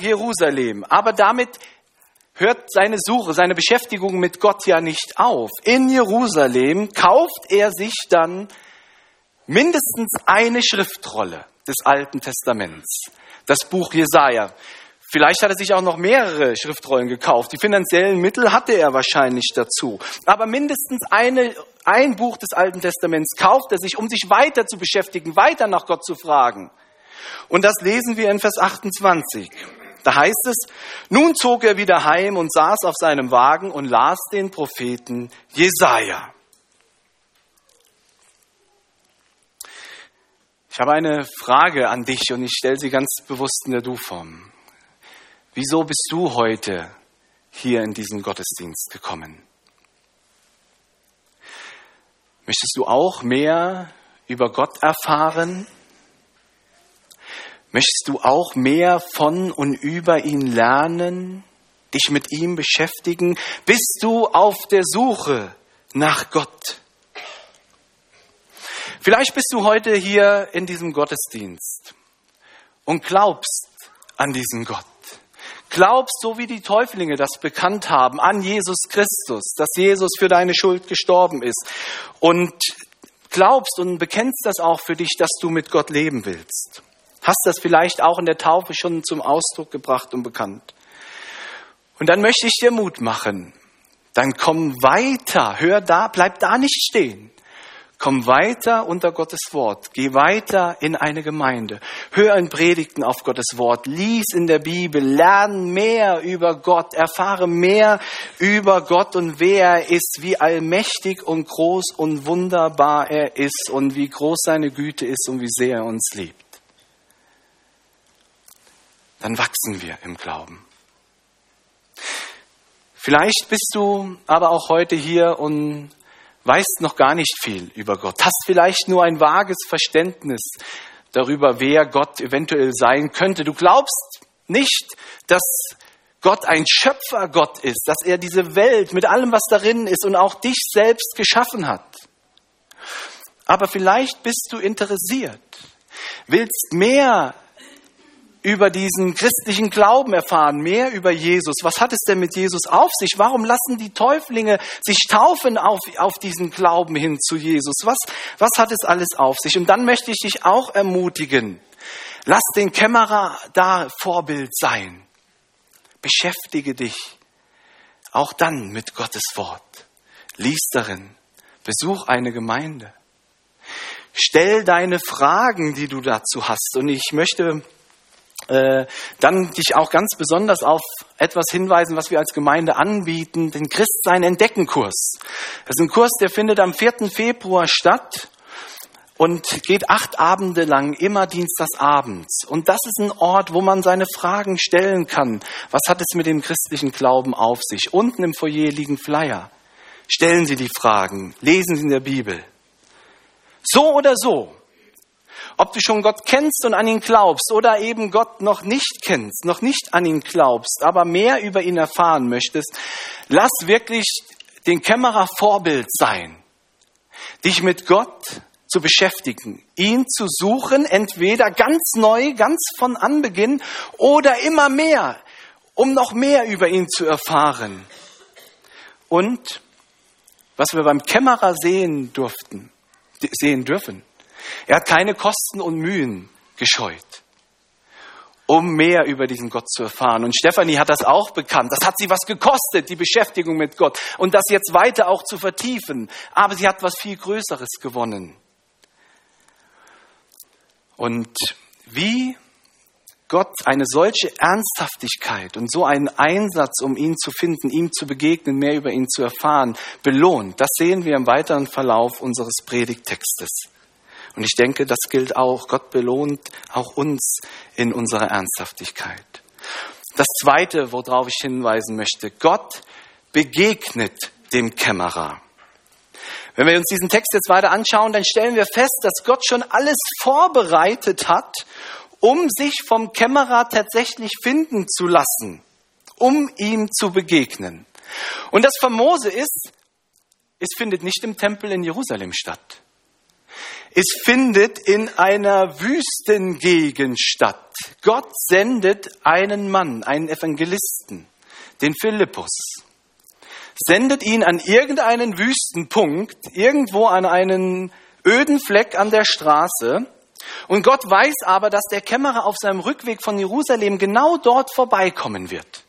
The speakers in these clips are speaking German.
Jerusalem. Aber damit hört seine Suche, seine Beschäftigung mit Gott ja nicht auf. In Jerusalem kauft er sich dann mindestens eine Schriftrolle des Alten Testaments, das Buch Jesaja. Vielleicht hat er sich auch noch mehrere Schriftrollen gekauft. Die finanziellen Mittel hatte er wahrscheinlich dazu. Aber mindestens eine, ein Buch des Alten Testaments kauft er sich, um sich weiter zu beschäftigen, weiter nach Gott zu fragen. Und das lesen wir in Vers 28. Da heißt es, nun zog er wieder heim und saß auf seinem Wagen und las den Propheten Jesaja. Ich habe eine Frage an dich und ich stelle sie ganz bewusst in der Du-Form. Wieso bist du heute hier in diesen Gottesdienst gekommen? Möchtest du auch mehr über Gott erfahren? Möchtest du auch mehr von und über ihn lernen, dich mit ihm beschäftigen? Bist du auf der Suche nach Gott? Vielleicht bist du heute hier in diesem Gottesdienst und glaubst an diesen Gott. Glaubst, so wie die Täuflinge das bekannt haben, an Jesus Christus, dass Jesus für deine Schuld gestorben ist. Und glaubst und bekennst das auch für dich, dass du mit Gott leben willst. Hast das vielleicht auch in der Taufe schon zum Ausdruck gebracht und bekannt. Und dann möchte ich dir Mut machen. Dann komm weiter. Hör da, bleib da nicht stehen. Komm weiter unter Gottes Wort. Geh weiter in eine Gemeinde. Hör in Predigten auf Gottes Wort. Lies in der Bibel. Lern mehr über Gott. Erfahre mehr über Gott und wer er ist, wie allmächtig und groß und wunderbar er ist und wie groß seine Güte ist und wie sehr er uns liebt. Dann wachsen wir im Glauben. Vielleicht bist du aber auch heute hier und weißt noch gar nicht viel über Gott, hast vielleicht nur ein vages Verständnis darüber, wer Gott eventuell sein könnte. Du glaubst nicht, dass Gott ein Schöpfergott ist, dass er diese Welt mit allem, was darin ist und auch dich selbst geschaffen hat. Aber vielleicht bist du interessiert, willst mehr über diesen christlichen Glauben erfahren, mehr über Jesus. Was hat es denn mit Jesus auf sich? Warum lassen die Täuflinge sich taufen auf, auf diesen Glauben hin zu Jesus? Was, was hat es alles auf sich? Und dann möchte ich dich auch ermutigen. Lass den Kämmerer da Vorbild sein. Beschäftige dich auch dann mit Gottes Wort. Lies darin. Besuch eine Gemeinde. Stell deine Fragen, die du dazu hast. Und ich möchte äh, dann dich auch ganz besonders auf etwas hinweisen, was wir als Gemeinde anbieten, den Christsein Entdeckenkurs. Das ist ein Kurs, der findet am 4. Februar statt und geht acht Abende lang, immer Dienstagsabends. Und das ist ein Ort, wo man seine Fragen stellen kann. Was hat es mit dem christlichen Glauben auf sich? Unten im Foyer liegen Flyer. Stellen Sie die Fragen, lesen Sie in der Bibel. So oder so, ob du schon Gott kennst und an ihn glaubst oder eben Gott noch nicht kennst, noch nicht an ihn glaubst, aber mehr über ihn erfahren möchtest, lass wirklich den Kämmerer Vorbild sein, dich mit Gott zu beschäftigen, ihn zu suchen, entweder ganz neu, ganz von Anbeginn oder immer mehr, um noch mehr über ihn zu erfahren. Und was wir beim Kämmerer sehen durften, sehen dürfen, er hat keine Kosten und Mühen gescheut, um mehr über diesen Gott zu erfahren. Und Stefanie hat das auch bekannt. Das hat sie was gekostet, die Beschäftigung mit Gott. Und das jetzt weiter auch zu vertiefen. Aber sie hat was viel Größeres gewonnen. Und wie Gott eine solche Ernsthaftigkeit und so einen Einsatz, um ihn zu finden, ihm zu begegnen, mehr über ihn zu erfahren, belohnt, das sehen wir im weiteren Verlauf unseres Predigtextes. Und ich denke, das gilt auch. Gott belohnt auch uns in unserer Ernsthaftigkeit. Das Zweite, worauf ich hinweisen möchte, Gott begegnet dem Kämmerer. Wenn wir uns diesen Text jetzt weiter anschauen, dann stellen wir fest, dass Gott schon alles vorbereitet hat, um sich vom Kämmerer tatsächlich finden zu lassen, um ihm zu begegnen. Und das Famose ist, es findet nicht im Tempel in Jerusalem statt. Es findet in einer Wüstengegend statt. Gott sendet einen Mann, einen Evangelisten, den Philippus, sendet ihn an irgendeinen Wüstenpunkt, irgendwo an einen öden Fleck an der Straße. Und Gott weiß aber, dass der Kämmerer auf seinem Rückweg von Jerusalem genau dort vorbeikommen wird.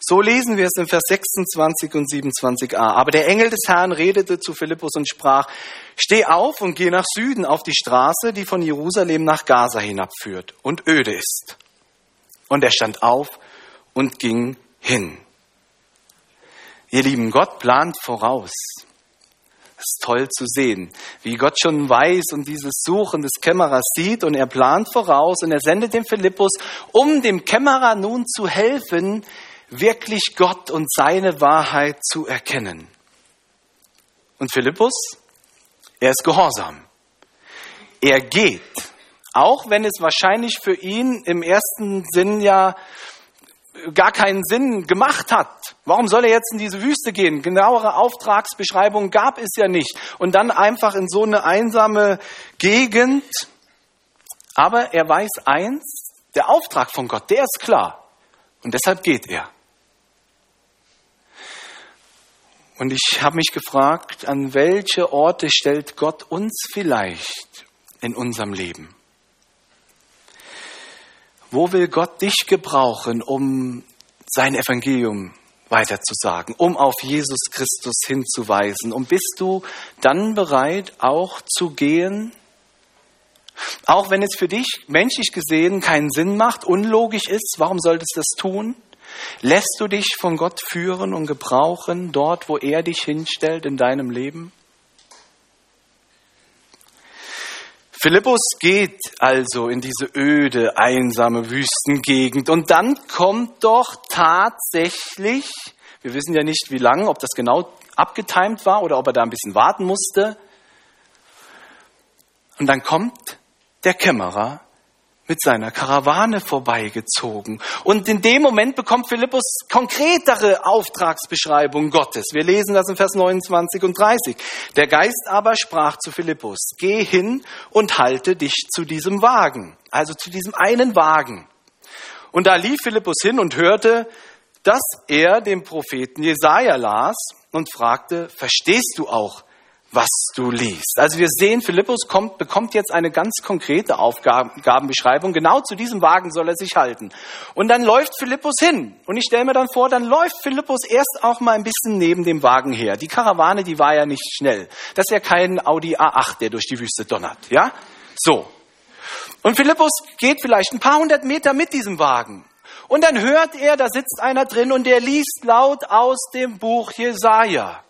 So lesen wir es in Vers 26 und 27a. Aber der Engel des Herrn redete zu Philippus und sprach, steh auf und geh nach Süden auf die Straße, die von Jerusalem nach Gaza hinabführt und öde ist. Und er stand auf und ging hin. Ihr lieben, Gott plant voraus. Es ist toll zu sehen, wie Gott schon weiß und dieses Suchen des Kämmerers sieht und er plant voraus und er sendet den Philippus, um dem Kämmerer nun zu helfen, wirklich Gott und seine Wahrheit zu erkennen. Und Philippus, er ist gehorsam. Er geht, auch wenn es wahrscheinlich für ihn im ersten Sinn ja gar keinen Sinn gemacht hat. Warum soll er jetzt in diese Wüste gehen? Genauere Auftragsbeschreibungen gab es ja nicht. Und dann einfach in so eine einsame Gegend. Aber er weiß eins, der Auftrag von Gott, der ist klar. Und deshalb geht er. Und ich habe mich gefragt, an welche Orte stellt Gott uns vielleicht in unserem Leben? Wo will Gott dich gebrauchen, um sein Evangelium weiterzusagen, um auf Jesus Christus hinzuweisen? Und bist du dann bereit, auch zu gehen? Auch wenn es für dich menschlich gesehen keinen Sinn macht, unlogisch ist, warum solltest du das tun? Lässt du dich von Gott führen und gebrauchen dort, wo er dich hinstellt in deinem Leben? Philippus geht also in diese öde, einsame Wüstengegend und dann kommt doch tatsächlich, wir wissen ja nicht wie lange, ob das genau abgetimt war oder ob er da ein bisschen warten musste, und dann kommt der Kämmerer mit seiner Karawane vorbeigezogen. Und in dem Moment bekommt Philippus konkretere Auftragsbeschreibung Gottes. Wir lesen das in Vers 29 und 30. Der Geist aber sprach zu Philippus, geh hin und halte dich zu diesem Wagen, also zu diesem einen Wagen. Und da lief Philippus hin und hörte, dass er den Propheten Jesaja las und fragte, verstehst du auch, was du liest. Also wir sehen, Philippus kommt, bekommt jetzt eine ganz konkrete Aufgabenbeschreibung. Genau zu diesem Wagen soll er sich halten. Und dann läuft Philippus hin. Und ich stelle mir dann vor, dann läuft Philippus erst auch mal ein bisschen neben dem Wagen her. Die Karawane, die war ja nicht schnell. Das ist ja kein Audi A8, der durch die Wüste donnert. Ja? So. Und Philippus geht vielleicht ein paar hundert Meter mit diesem Wagen. Und dann hört er, da sitzt einer drin und der liest laut aus dem Buch Jesaja.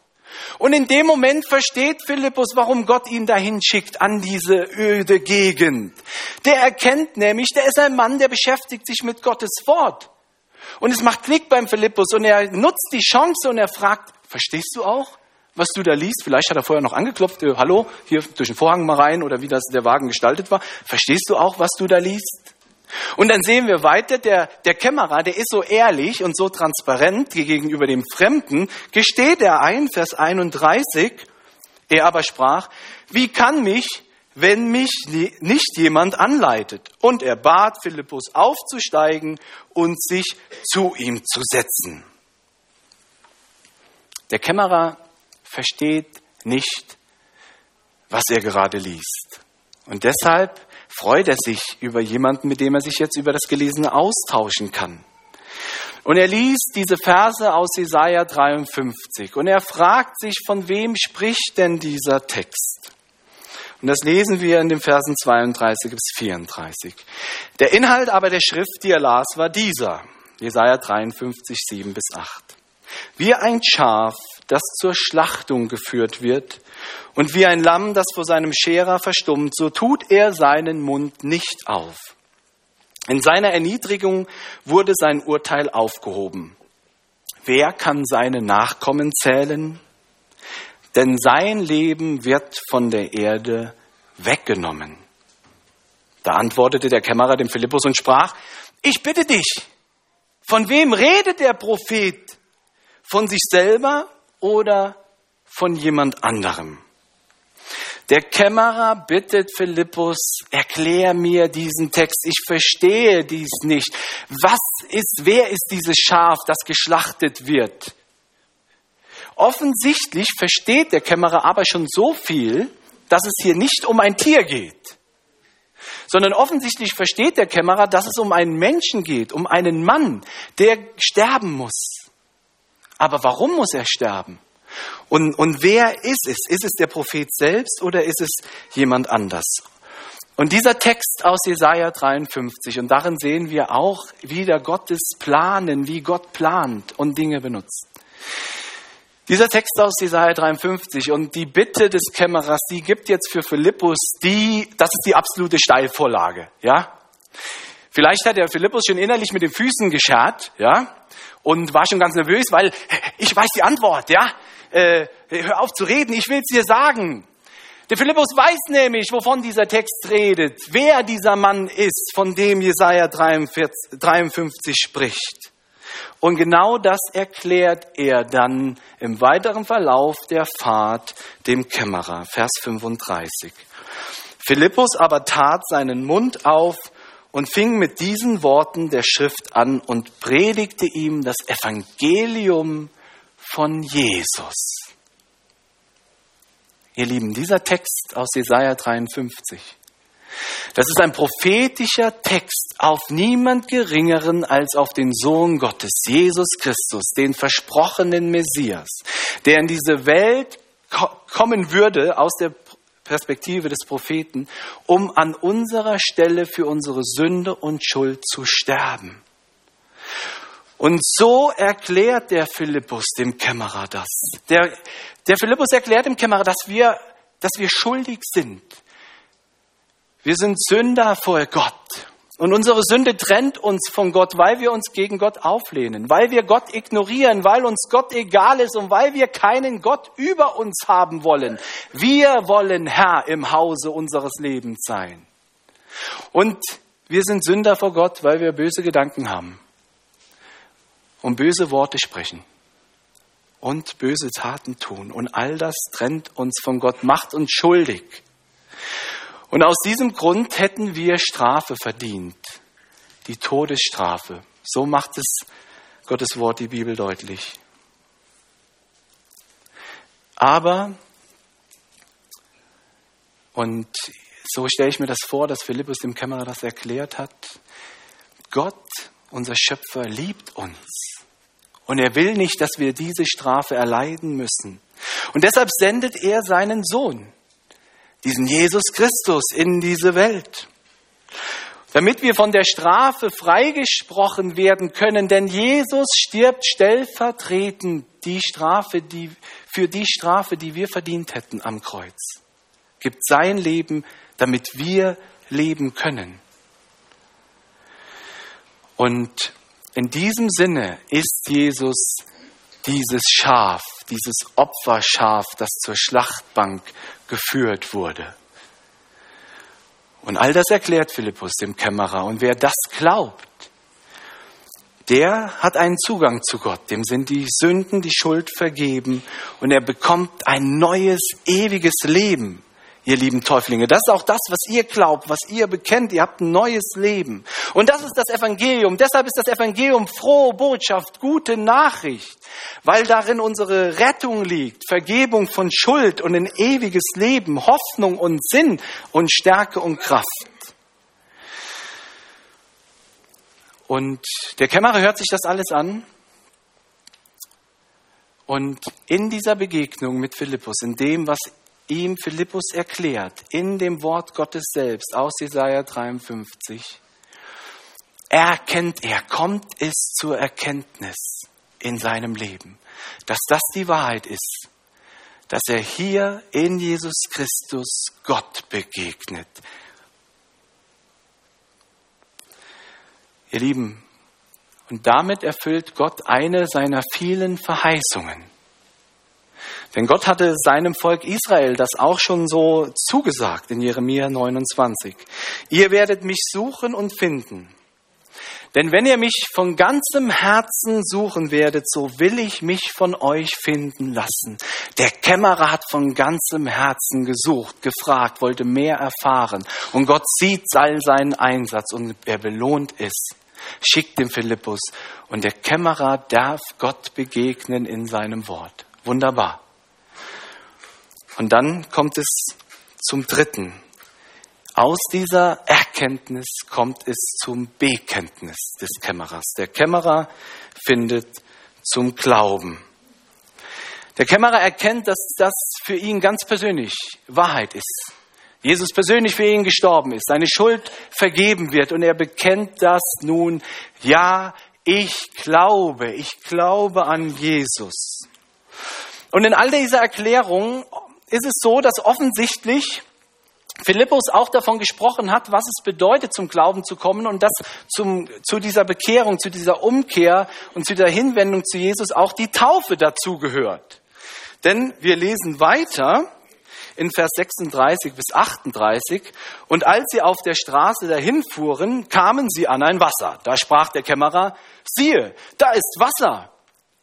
Und in dem Moment versteht Philippus, warum Gott ihn dahin schickt an diese öde Gegend. Der erkennt nämlich, der ist ein Mann, der beschäftigt sich mit Gottes Wort. Und es macht Klick beim Philippus und er nutzt die Chance und er fragt, verstehst du auch, was du da liest? Vielleicht hat er vorher noch angeklopft, äh, hallo, hier durch den Vorhang mal rein oder wie das der Wagen gestaltet war. Verstehst du auch, was du da liest? Und dann sehen wir weiter, der, der Kämmerer, der ist so ehrlich und so transparent gegenüber dem Fremden, gesteht er ein, Vers 31, er aber sprach, wie kann mich, wenn mich nicht jemand anleitet? Und er bat Philippus aufzusteigen und sich zu ihm zu setzen. Der Kämmerer versteht nicht, was er gerade liest. Und deshalb freut er sich über jemanden, mit dem er sich jetzt über das Gelesene austauschen kann. Und er liest diese Verse aus Jesaja 53 und er fragt sich, von wem spricht denn dieser Text? Und das lesen wir in den Versen 32 bis 34. Der Inhalt aber der Schrift, die er las, war dieser. Jesaja 53, 7 bis 8. Wie ein Schaf, das zur Schlachtung geführt wird, und wie ein Lamm, das vor seinem Scherer verstummt, so tut er seinen Mund nicht auf. In seiner Erniedrigung wurde sein Urteil aufgehoben. Wer kann seine Nachkommen zählen? Denn sein Leben wird von der Erde weggenommen. Da antwortete der Kämmerer dem Philippus und sprach, ich bitte dich, von wem redet der Prophet? Von sich selber oder von jemand anderem? Der Kämmerer bittet Philippus, erklär mir diesen Text. Ich verstehe dies nicht. Was ist, wer ist dieses Schaf, das geschlachtet wird? Offensichtlich versteht der Kämmerer aber schon so viel, dass es hier nicht um ein Tier geht, sondern offensichtlich versteht der Kämmerer, dass es um einen Menschen geht, um einen Mann, der sterben muss. Aber warum muss er sterben? Und, und wer ist es? Ist es der Prophet selbst oder ist es jemand anders? Und dieser Text aus Jesaja 53, und darin sehen wir auch wieder Gottes Planen, wie Gott plant und Dinge benutzt. Dieser Text aus Jesaja 53 und die Bitte des Kämmerers, die gibt jetzt für Philippus die, das ist die absolute Steilvorlage, ja? Vielleicht hat der Philippus schon innerlich mit den Füßen geschert, ja? Und war schon ganz nervös, weil ich weiß die Antwort, ja? Äh, hör auf zu reden, ich will es dir sagen. Der Philippus weiß nämlich, wovon dieser Text redet, wer dieser Mann ist, von dem Jesaja 43, 53 spricht. Und genau das erklärt er dann im weiteren Verlauf der Fahrt dem Kämmerer. Vers 35. Philippus aber tat seinen Mund auf und fing mit diesen Worten der Schrift an und predigte ihm das Evangelium von Jesus. Ihr Lieben, dieser Text aus Jesaja 53, das ist ein prophetischer Text auf niemand Geringeren als auf den Sohn Gottes, Jesus Christus, den versprochenen Messias, der in diese Welt kommen würde aus der Perspektive des Propheten, um an unserer Stelle für unsere Sünde und Schuld zu sterben. Und so erklärt der Philippus dem Kämmerer das. Der, der Philippus erklärt dem Kämmerer, dass wir, dass wir schuldig sind. Wir sind Sünder vor Gott. Und unsere Sünde trennt uns von Gott, weil wir uns gegen Gott auflehnen, weil wir Gott ignorieren, weil uns Gott egal ist und weil wir keinen Gott über uns haben wollen. Wir wollen Herr im Hause unseres Lebens sein. Und wir sind Sünder vor Gott, weil wir böse Gedanken haben und böse Worte sprechen und böse Taten tun. Und all das trennt uns von Gott, macht uns schuldig. Und aus diesem Grund hätten wir Strafe verdient, die Todesstrafe. So macht es Gottes Wort, die Bibel deutlich. Aber, und so stelle ich mir das vor, dass Philippus dem Kämmerer das erklärt hat, Gott, unser Schöpfer, liebt uns. Und er will nicht, dass wir diese Strafe erleiden müssen. Und deshalb sendet er seinen Sohn, diesen Jesus Christus, in diese Welt. Damit wir von der Strafe freigesprochen werden können, denn Jesus stirbt stellvertretend die Strafe, die, für die Strafe, die wir verdient hätten am Kreuz. Gibt sein Leben, damit wir leben können. Und in diesem Sinne ist Jesus dieses Schaf, dieses Opferschaf, das zur Schlachtbank geführt wurde. Und all das erklärt Philippus dem Kämmerer. Und wer das glaubt, der hat einen Zugang zu Gott. Dem sind die Sünden, die Schuld vergeben und er bekommt ein neues, ewiges Leben ihr lieben Täuflinge. Das ist auch das, was ihr glaubt, was ihr bekennt. Ihr habt ein neues Leben. Und das ist das Evangelium. Deshalb ist das Evangelium frohe Botschaft, gute Nachricht, weil darin unsere Rettung liegt, Vergebung von Schuld und ein ewiges Leben, Hoffnung und Sinn und Stärke und Kraft. Und der Kämmerer hört sich das alles an. Und in dieser Begegnung mit Philippus, in dem, was ihm Philippus erklärt, in dem Wort Gottes selbst aus Jesaja 53, erkennt er, kommt es zur Erkenntnis in seinem Leben, dass das die Wahrheit ist, dass er hier in Jesus Christus Gott begegnet. Ihr Lieben, und damit erfüllt Gott eine seiner vielen Verheißungen. Denn Gott hatte seinem Volk Israel das auch schon so zugesagt in Jeremia 29. Ihr werdet mich suchen und finden. Denn wenn ihr mich von ganzem Herzen suchen werdet, so will ich mich von euch finden lassen. Der Kämmerer hat von ganzem Herzen gesucht, gefragt, wollte mehr erfahren. Und Gott sieht all seinen Einsatz und er belohnt es. Schickt den Philippus und der Kämmerer darf Gott begegnen in seinem Wort. Wunderbar. Und dann kommt es zum dritten. Aus dieser Erkenntnis kommt es zum Bekenntnis des Kämmerers. Der Kämmerer findet zum Glauben. Der Kämmerer erkennt, dass das für ihn ganz persönlich Wahrheit ist. Jesus persönlich für ihn gestorben ist, seine Schuld vergeben wird und er bekennt das nun, ja, ich glaube, ich glaube an Jesus. Und in all dieser Erklärung ist es so, dass offensichtlich Philippus auch davon gesprochen hat, was es bedeutet, zum Glauben zu kommen und dass zum, zu dieser Bekehrung, zu dieser Umkehr und zu der Hinwendung zu Jesus auch die Taufe dazugehört. Denn wir lesen weiter in Vers 36 bis 38, und als sie auf der Straße dahin fuhren, kamen sie an ein Wasser. Da sprach der Kämmerer, siehe, da ist Wasser.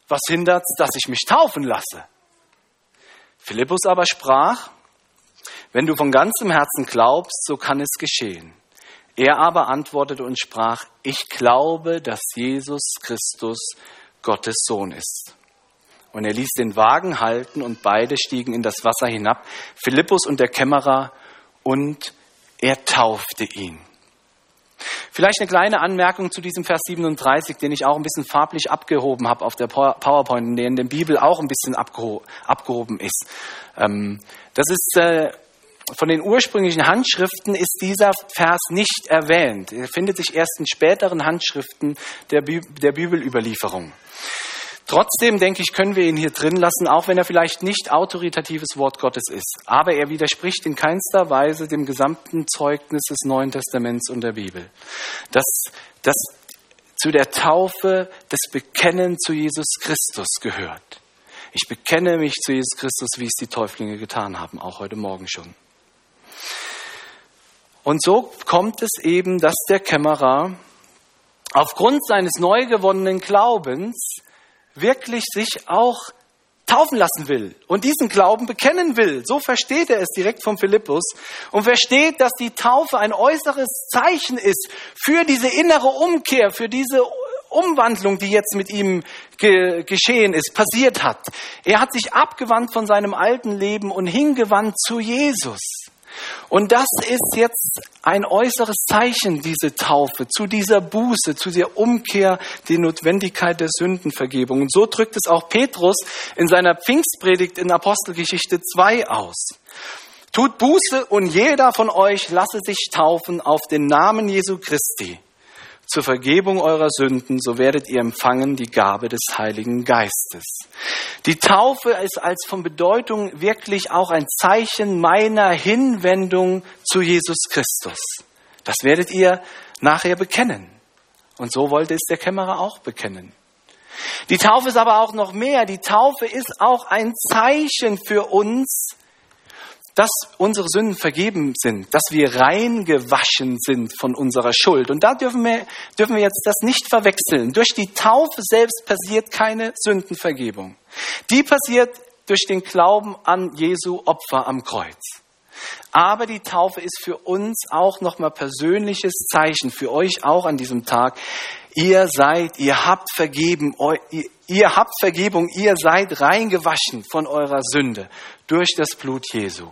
Was hindert, dass ich mich taufen lasse? Philippus aber sprach, wenn du von ganzem Herzen glaubst, so kann es geschehen. Er aber antwortete und sprach, ich glaube, dass Jesus Christus Gottes Sohn ist. Und er ließ den Wagen halten und beide stiegen in das Wasser hinab, Philippus und der Kämmerer, und er taufte ihn. Vielleicht eine kleine Anmerkung zu diesem Vers 37, den ich auch ein bisschen farblich abgehoben habe auf der PowerPoint, der in der Bibel auch ein bisschen abgehoben ist. Ähm, das ist äh, von den ursprünglichen Handschriften ist dieser Vers nicht erwähnt. Er findet sich erst in späteren Handschriften der Bibelüberlieferung. Trotzdem, denke ich, können wir ihn hier drin lassen, auch wenn er vielleicht nicht autoritatives Wort Gottes ist. Aber er widerspricht in keinster Weise dem gesamten Zeugnis des Neuen Testaments und der Bibel. Das, das zu der Taufe des Bekennen zu Jesus Christus gehört. Ich bekenne mich zu Jesus Christus, wie es die Täuflinge getan haben, auch heute Morgen schon. Und so kommt es eben, dass der Kämmerer aufgrund seines neu gewonnenen Glaubens wirklich sich auch taufen lassen will und diesen Glauben bekennen will. So versteht er es direkt vom Philippus und versteht, dass die Taufe ein äußeres Zeichen ist für diese innere Umkehr, für diese Umwandlung, die jetzt mit ihm ge geschehen ist, passiert hat. Er hat sich abgewandt von seinem alten Leben und hingewandt zu Jesus. Und das ist jetzt ein äußeres Zeichen, diese Taufe, zu dieser Buße, zu der Umkehr, die Notwendigkeit der Sündenvergebung. Und so drückt es auch Petrus in seiner Pfingstpredigt in Apostelgeschichte 2 aus. Tut Buße und jeder von euch lasse sich taufen auf den Namen Jesu Christi zur Vergebung eurer Sünden, so werdet ihr empfangen die Gabe des Heiligen Geistes. Die Taufe ist als von Bedeutung wirklich auch ein Zeichen meiner Hinwendung zu Jesus Christus. Das werdet ihr nachher bekennen. Und so wollte es der Kämmerer auch bekennen. Die Taufe ist aber auch noch mehr. Die Taufe ist auch ein Zeichen für uns, dass unsere Sünden vergeben sind, dass wir rein gewaschen sind von unserer Schuld. Und da dürfen wir, dürfen wir jetzt das nicht verwechseln. Durch die Taufe selbst passiert keine Sündenvergebung. Die passiert durch den Glauben an Jesu Opfer am Kreuz. Aber die Taufe ist für uns auch nochmal persönliches Zeichen, für euch auch an diesem Tag. Ihr seid, ihr habt vergeben, ihr, ihr habt Vergebung, ihr seid reingewaschen von eurer Sünde durch das Blut Jesu.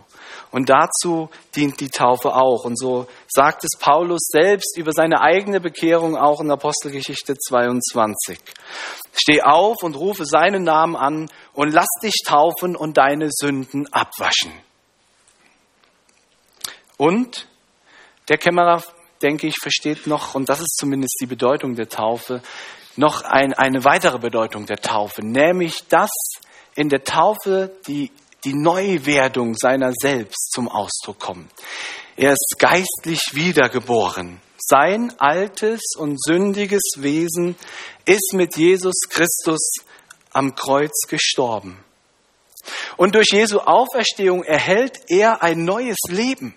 Und dazu dient die Taufe auch. Und so sagt es Paulus selbst über seine eigene Bekehrung auch in Apostelgeschichte 22. Steh auf und rufe seinen Namen an und lass dich taufen und deine Sünden abwaschen. Und der Kämmerer, denke ich, versteht noch, und das ist zumindest die Bedeutung der Taufe, noch ein, eine weitere Bedeutung der Taufe, nämlich dass in der Taufe die die Neuwerdung seiner selbst zum Ausdruck kommt. Er ist geistlich wiedergeboren. Sein altes und sündiges Wesen ist mit Jesus Christus am Kreuz gestorben. Und durch Jesu Auferstehung erhält er ein neues Leben.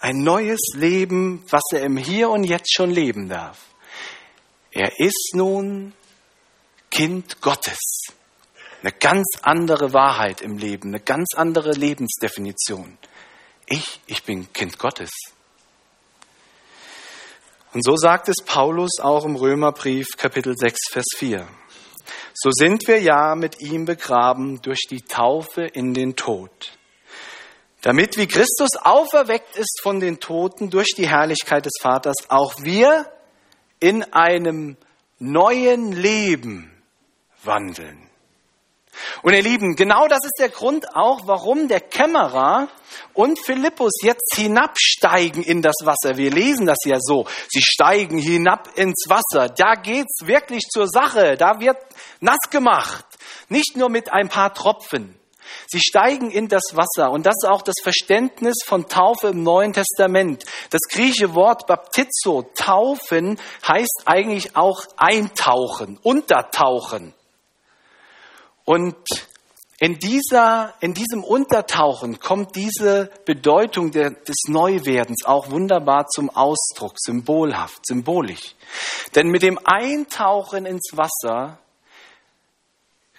Ein neues Leben, was er im Hier und Jetzt schon leben darf. Er ist nun Kind Gottes. Eine ganz andere Wahrheit im Leben, eine ganz andere Lebensdefinition. Ich, ich bin Kind Gottes. Und so sagt es Paulus auch im Römerbrief Kapitel 6, Vers 4. So sind wir ja mit ihm begraben durch die Taufe in den Tod, damit wie Christus auferweckt ist von den Toten durch die Herrlichkeit des Vaters, auch wir in einem neuen Leben wandeln. Und ihr Lieben, genau das ist der Grund auch, warum der Kämmerer und Philippus jetzt hinabsteigen in das Wasser. Wir lesen das ja so. Sie steigen hinab ins Wasser. Da geht's wirklich zur Sache. Da wird nass gemacht. Nicht nur mit ein paar Tropfen. Sie steigen in das Wasser und das ist auch das Verständnis von Taufe im Neuen Testament. Das griechische Wort Baptizo, taufen, heißt eigentlich auch eintauchen, untertauchen. Und in, dieser, in diesem Untertauchen kommt diese Bedeutung der, des Neuwerdens auch wunderbar zum Ausdruck, symbolhaft, symbolisch. Denn mit dem Eintauchen ins Wasser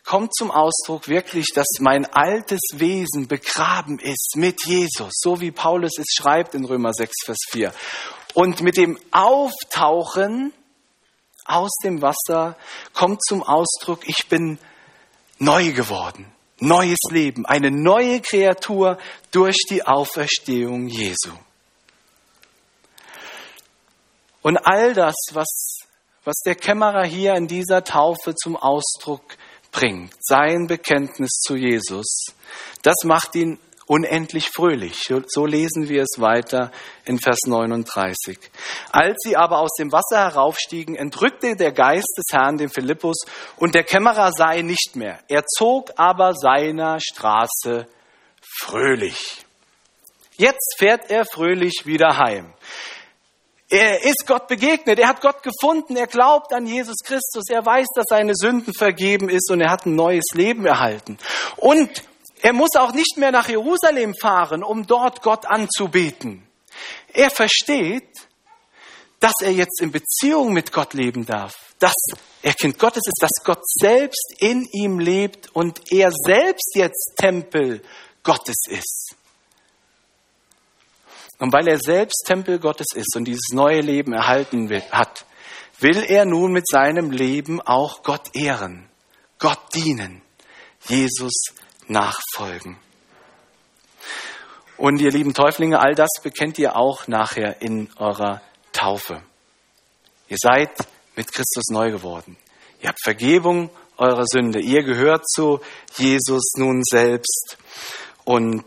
kommt zum Ausdruck wirklich, dass mein altes Wesen begraben ist mit Jesus, so wie Paulus es schreibt in Römer 6, Vers 4. Und mit dem Auftauchen aus dem Wasser kommt zum Ausdruck, ich bin neu geworden, neues Leben, eine neue Kreatur durch die Auferstehung Jesu. Und all das, was, was der Kämmerer hier in dieser Taufe zum Ausdruck bringt, sein Bekenntnis zu Jesus, das macht ihn unendlich fröhlich. So lesen wir es weiter in Vers 39. Als sie aber aus dem Wasser heraufstiegen, entrückte der Geist des Herrn den Philippus und der Kämmerer ihn nicht mehr. Er zog aber seiner Straße fröhlich. Jetzt fährt er fröhlich wieder heim. Er ist Gott begegnet, er hat Gott gefunden, er glaubt an Jesus Christus, er weiß, dass seine Sünden vergeben ist und er hat ein neues Leben erhalten. Und er muss auch nicht mehr nach Jerusalem fahren, um dort Gott anzubeten. Er versteht, dass er jetzt in Beziehung mit Gott leben darf, dass er Kind Gottes ist, dass Gott selbst in ihm lebt und er selbst jetzt Tempel Gottes ist. Und weil er selbst Tempel Gottes ist und dieses neue Leben erhalten hat, will er nun mit seinem Leben auch Gott ehren, Gott dienen, Jesus nachfolgen. Und ihr lieben Täuflinge, all das bekennt ihr auch nachher in eurer Taufe. Ihr seid mit Christus neu geworden. Ihr habt Vergebung eurer Sünde. Ihr gehört zu Jesus nun selbst und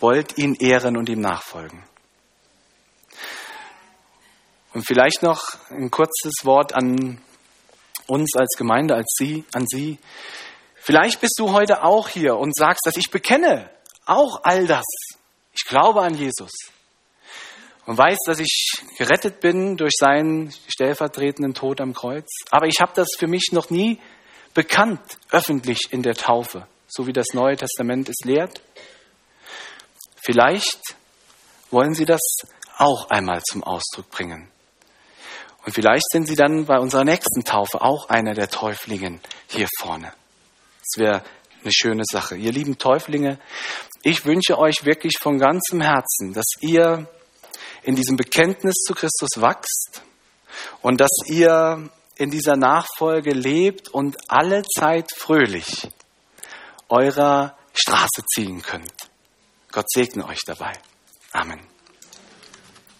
wollt ihn ehren und ihm nachfolgen. Und vielleicht noch ein kurzes Wort an uns als Gemeinde, als Sie, an Sie. Vielleicht bist du heute auch hier und sagst, dass ich bekenne auch all das. Ich glaube an Jesus und weiß, dass ich gerettet bin durch seinen stellvertretenden Tod am Kreuz. Aber ich habe das für mich noch nie bekannt, öffentlich in der Taufe, so wie das Neue Testament es lehrt. Vielleicht wollen Sie das auch einmal zum Ausdruck bringen. Und vielleicht sind Sie dann bei unserer nächsten Taufe auch einer der Täuflingen hier vorne. Das wäre eine schöne Sache. Ihr lieben Täuflinge, ich wünsche euch wirklich von ganzem Herzen, dass ihr in diesem Bekenntnis zu Christus wachst und dass ihr in dieser Nachfolge lebt und alle Zeit fröhlich eurer Straße ziehen könnt. Gott segne euch dabei. Amen.